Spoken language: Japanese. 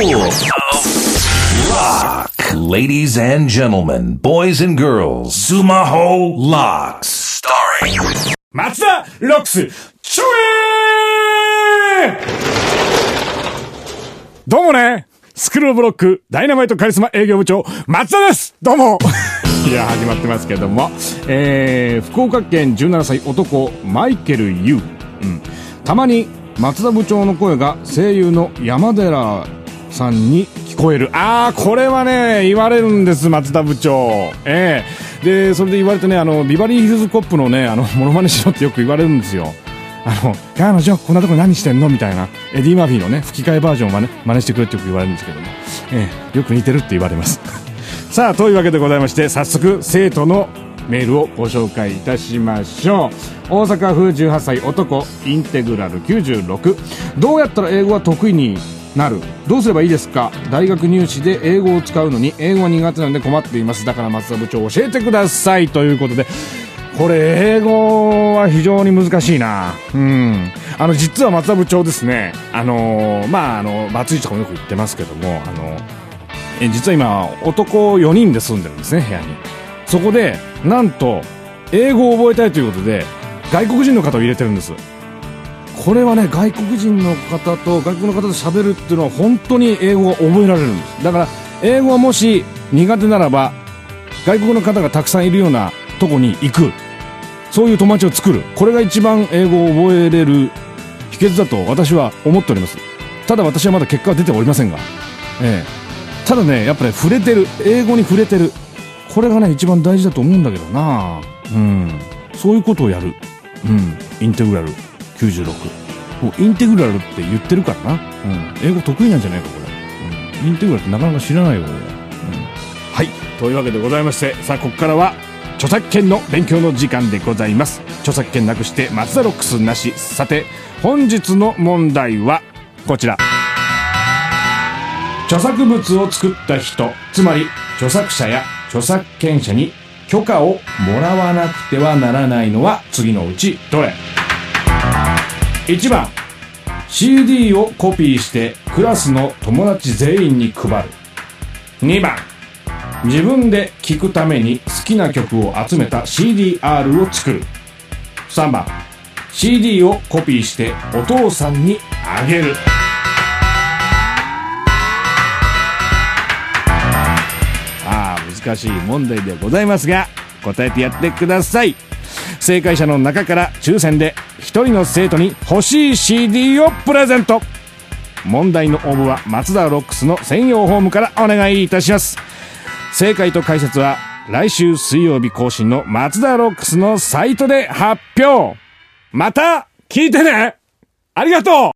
Lock. Ladies and gentlemen, boys and girls, Sumaho Locks. Starring 松田ロックス、ちょえどうもね、スクロールブロック、ダイナマイトカリスマ営業部長、松田ですどうも いや、始まってますけども、えー、福岡県17歳男、マイケル・ユー。うん。たまに、松田部長の声が声優の山寺さんに聞こえる。あー、これはね、言われるんです、松田部長。ええー、で、それで言われてね、あの、ビバリーヒルズコップのね、あの、モノマネしろってよく言われるんですよ。あの、彼女、こんなとこ何してんの？みたいな、エディ・マフィーのね、吹き替えバージョンを真似真似してくれってよく言われるんですけども、ええー、よく似てるって言われます。さあ、というわけでございまして、早速、生徒のメールをご紹介いたしましょう大阪府18歳男インテグラル96どうやったら英語は得意になる。どうすればいいですか？大学入試で英語を使うのに英語は苦手なんで困っています。だから松田部長教えてください。ということでこれ英語は非常に難しいな。うん。あの実は松田部長ですねあのまああの松井とかもよく言ってますけどもあのえ実は今男4人で住んでるんですね部屋に。そこでなんと英語を覚えたいということで外国人の方を入れてるんです。これはね外国人の方と外国の方と喋るっていうのは本当に英語が覚えられるんです。だから英語はもし苦手ならば外国の方がたくさんいるようなとこに行く。そういう友達を作る。これが一番英語を覚えれる秘訣だと私は思っております。ただ私はまだ結果は出ておりませんが、ええ、ただねやっぱり、触れてる。英語に触れてる。これがね一番大事だと思うんだけどな。うん。そういうことをやる。うん。インテグラル。96もうインテグラルって言ってるからな、うん、英語得意なんじゃないかこれ、うん、インテグラルってなかなか知らないよ、うん、はい。というわけでございましてさあここからは著作権の勉強の時間でございます。著作権なくして松田ロックスなし。さて本日の問題はこちら。著作物を作った人つまり著作者や著作権者に許可をもらわなくてはならないのは次のうちどれ？1番。CD をコピーしてクラスの友達全員に配る。2番。自分で聴くために好きな曲を集めた CDR を作る。3番。CD をコピーしてお父さんにあげる。ああ難しい問題でございますが答えてやってください。正解者の中から抽選で1人の生徒に欲しい CD をプレゼント。問題の応募は松田ロックスの専用ホームからお願いいたします。正解と解説は来週水曜日更新の松田ロックスのサイトで発表。また聞いてね。ありがとう。